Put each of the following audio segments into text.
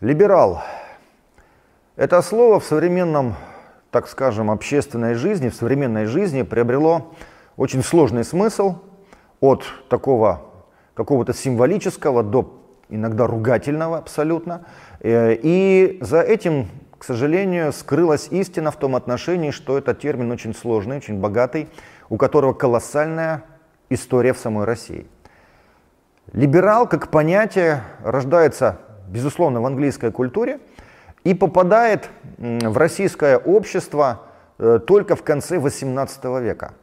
Либерал. Это слово в современном, так скажем, общественной жизни, в современной жизни приобрело очень сложный смысл от такого какого-то символического до иногда ругательного абсолютно. Э, и за этим, к сожалению, скрылась истина в том отношении, что этот термин очень сложный, очень богатый, у которого колоссальная история в самой России. Либерал как понятие рождается безусловно, в английской культуре и попадает в российское общество э, только в конце 18 века.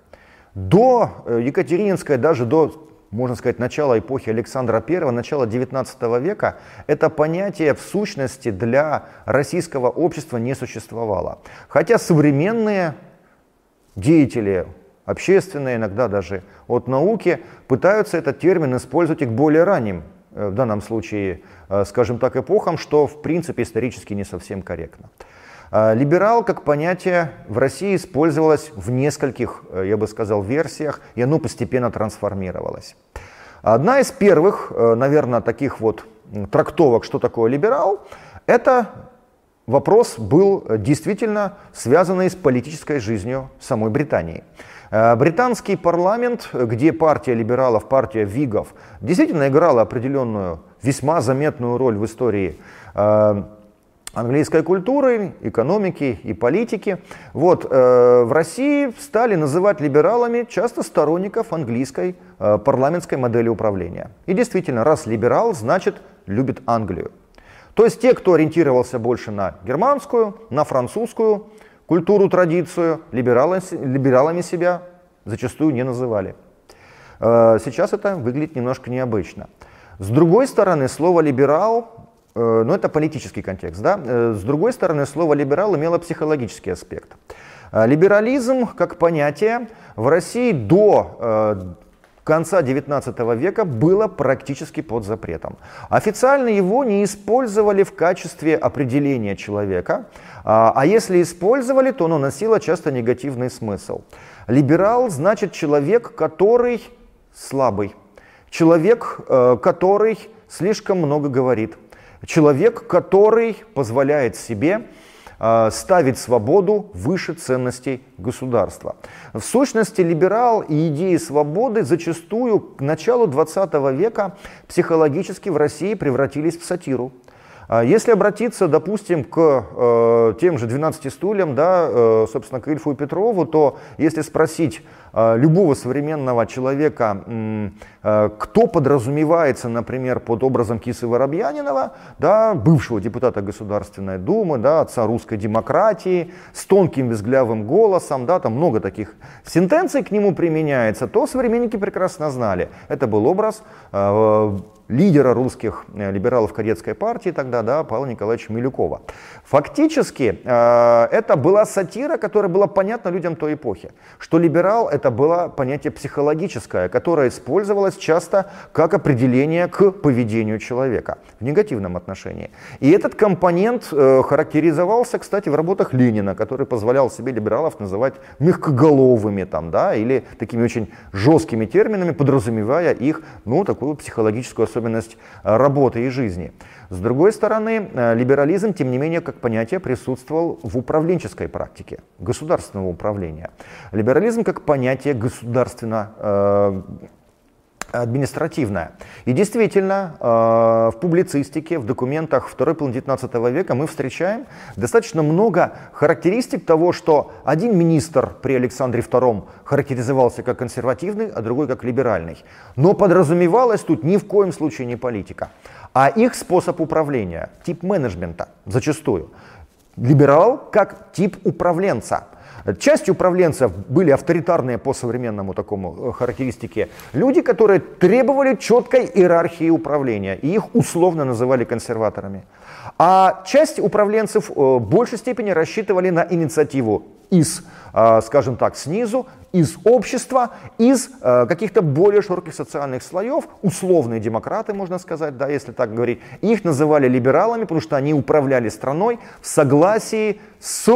До э, Екатерининской, даже до, можно сказать, начала эпохи Александра I, начала 19 века, это понятие в сущности для российского общества не существовало. Хотя современные деятели общественные, иногда даже от науки, пытаются этот термин использовать и к более ранним в данном случае, э, скажем так, эпохам, что в принципе исторически не совсем корректно. Э, либерал как понятие в России использовалось в нескольких, я бы сказал, версиях, и оно постепенно трансформировалось. Одна из первых, наверное, таких вот трактовок, что такое либерал, это вопрос был действительно связанный с политической жизнью самой Британии. Э, британский парламент, где партия либералов, партия вигов, действительно играла определенную, весьма заметную роль в истории э, английской культуры, экономики и политики. Вот, э, в России стали называть либералами часто сторонников английской парламентской модели управления. И действительно, раз либерал, значит любит Англию. То есть те, кто ориентировался больше на германскую, на французскую, Культуру, традицию либералами, либералами себя зачастую не называли. Э, сейчас это выглядит немножко необычно. С другой стороны, слово «либерал», э, ну это политический контекст, да? Э, с другой стороны, слово «либерал» имело психологический аспект. Либерализм как понятие в России до конца XIX века было практически под запретом. Официально его не использовали в качестве определения человека, а, а если использовали, то оно носило часто негативный смысл. Либерал значит человек, который слабый, человек, э, который слишком много говорит, человек, который позволяет себе ставить свободу выше ценностей государства. В сущности, либерал и идеи свободы зачастую к началу 20 века психологически в России превратились в сатиру. А если обратиться, допустим, к э, тем же 12 стульям, да, э, собственно, к Ильфу и Петрову, то если спросить э, любого современного человека, э, кто подразумевается, например, под образом Кисы Воробьянинова, да, бывшего депутата Государственной Думы, да, отца русской демократии, с тонким визглявым голосом, да, там много таких сентенций к нему применяется, то современники прекрасно знали. Это был образ э, лидера русских э, либералов кадетской партии тогда, да, Павла Николаевича Милюкова. Фактически это была сатира, которая была понятна людям той эпохи, что либерал это было понятие психологическое, которое использовалось часто как определение к поведению человека в негативном отношении. И этот компонент э, характеризовался, кстати, в работах Ленина, который позволял себе либералов называть мягкоголовыми там, да, или такими очень жесткими терминами, подразумевая их, ну, такую психологическую особенность э, работы и жизни. С другой стороны, э, либерализм, тем не менее, как понятие присутствовал в управленческой практике государственного управления. Либерализм как понятие государственно э, административная. И действительно, э, в публицистике, в документах второй половины 19 века мы встречаем достаточно много характеристик того, что один министр при Александре II характеризовался как консервативный, а другой как либеральный. Но подразумевалась тут ни в коем случае не политика, а их способ управления, тип менеджмента зачастую. Либерал как тип управленца – Частью управленцев были авторитарные по современному такому э, характеристике люди, которые требовали четкой иерархии управления, и их условно называли консерваторами. А часть управленцев э, в большей степени рассчитывали на инициативу из, э, скажем так, снизу, из общества, из каких-то более широких социальных слоев, условные демократы, можно сказать, да, если так говорить. Их называли либералами, потому что они управляли страной в согласии с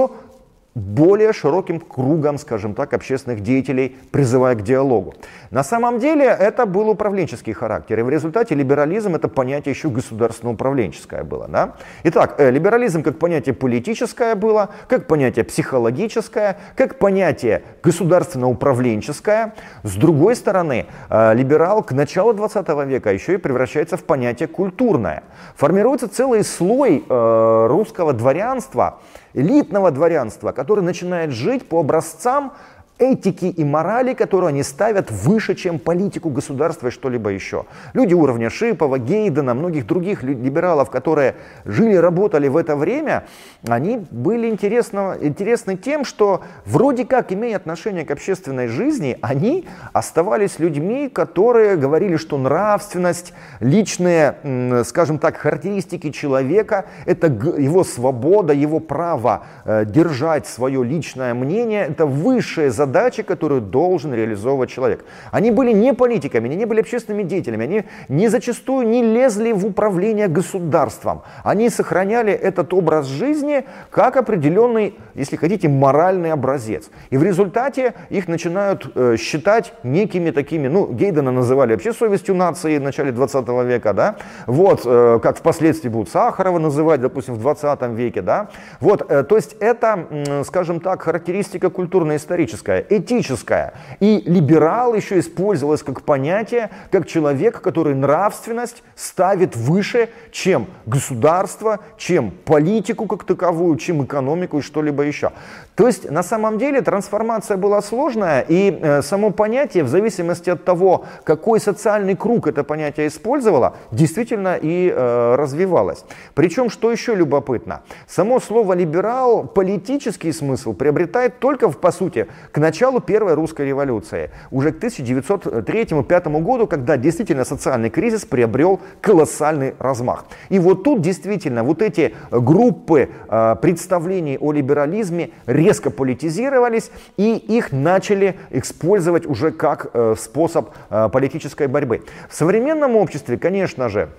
более широким кругом, скажем так, общественных деятелей, призывая к диалогу. На самом деле это был управленческий характер, и в результате либерализм это понятие еще государственно-управленческое было. Да? Итак, э, либерализм как понятие политическое было, как понятие психологическое, как понятие государственно-управленческое. С другой стороны, э, либерал к началу 20 века еще и превращается в понятие культурное. Формируется целый слой э, русского дворянства, элитного дворянства, который начинает жить по образцам этики и морали, которую они ставят выше, чем политику государства и что-либо еще. Люди уровня Шипова, Гейдена, многих других либералов, которые жили, работали в это время, они были интересно, интересны тем, что вроде как, имея отношение к общественной жизни, они оставались людьми, которые говорили, что нравственность, личные, скажем так, характеристики человека, это его свобода, его право э, держать свое личное мнение, это высшая задача задачи, которую должен реализовывать человек. Они были не политиками, они не были общественными деятелями, они не зачастую не лезли в управление государством. Они сохраняли этот образ жизни как определенный, если хотите, моральный образец. И в результате их начинают э, считать некими такими, ну, Гейдена называли вообще совестью нации в начале 20 века, да, вот, э, как впоследствии будут Сахарова называть, допустим, в 20 веке, да, вот, э, то есть это, скажем так, характеристика культурно-историческая этическое, этическое. И либерал еще использовалось как понятие, как человек, который нравственность ставит выше, чем государство, чем политику как таковую, чем экономику и что-либо еще. То есть на самом деле трансформация была сложная, и э, само понятие, в зависимости от того, какой социальный круг это понятие использовало, действительно и э, развивалось. Причем, что еще любопытно, само слово либерал политический смысл приобретает только, по сути, к началу Первой русской революции, уже к 1903-1905 году, когда действительно социальный кризис приобрел колоссальный размах. И вот тут действительно вот эти группы э, представлений о либерализме резко политизировались, и их начали использовать уже как э, способ э, политической борьбы. В современном обществе, конечно же,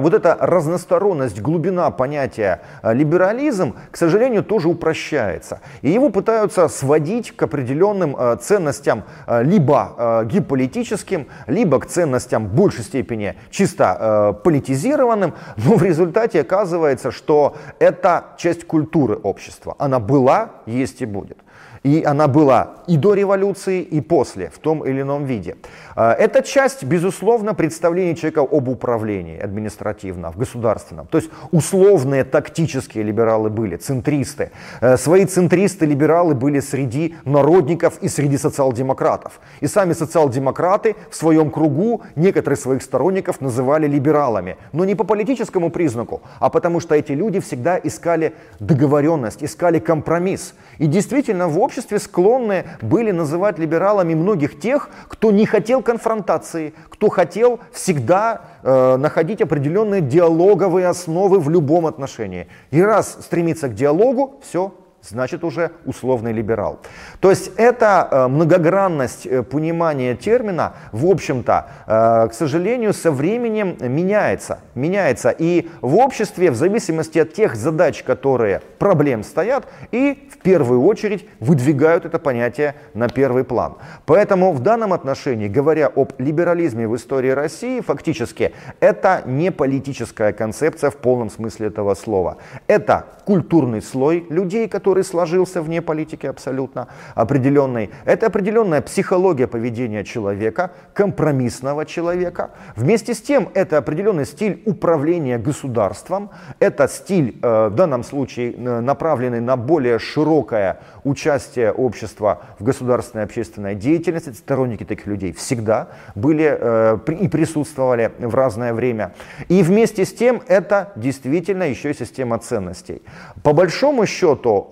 вот эта разносторонность, глубина понятия э, либерализм, к сожалению, тоже упрощается. И его пытаются сводить к определенным э, ценностям либо геополитическим, либо к ценностям в большей степени чисто политизированным. Но в результате оказывается, что это часть культуры общества. Она была, есть и будет. И она была и до революции, и после, в том или ином виде. А, это часть, безусловно, представления человека об управлении административно, в государственном. То есть условные тактические либералы были, центристы. Э, свои центристы-либералы были среди народников и среди социал-демократов. И сами социал-демократы в своем кругу некоторых своих сторонников называли либералами. Но не по политическому признаку, а потому что эти люди всегда искали договоренность, искали компромисс. И действительно в обществе склонны были называть либералами многих тех, кто не хотел конфронтации, кто хотел всегда э, находить определенные диалоговые основы в любом отношении. И раз стремиться к диалогу, все, значит уже условный либерал. То есть эта э, многогранность э, понимания термина, в общем-то, э, к сожалению, со временем меняется. меняется. И в обществе, в зависимости от тех задач, которые проблем стоят, и в первую очередь выдвигают это понятие на первый план. Поэтому в данном отношении, говоря об либерализме в истории России, фактически это не политическая концепция в полном смысле этого слова. Это культурный слой людей, которые который сложился вне политики абсолютно определенной. Это определенная психология поведения человека, компромиссного человека. Вместе с тем это определенный стиль управления государством. Это стиль, э, в данном случае, э, направленный на более широкое участие общества в государственной общественной деятельности. Сторонники таких людей всегда были э, и присутствовали в разное время. И вместе с тем это действительно еще и система ценностей. По большому счету,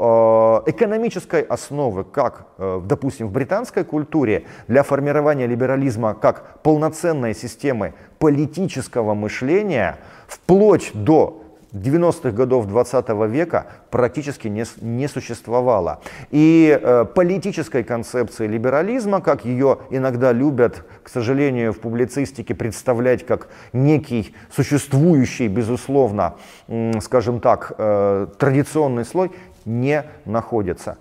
экономической основы, как, э, допустим, в британской культуре, для формирования либерализма как полноценной системы политического мышления, вплоть до 90-х годов 20 века практически не, не существовало. И э, политической концепции либерализма, как ее иногда любят, к сожалению, в публицистике представлять как некий существующий, безусловно, э, скажем так, э, традиционный слой, не находится.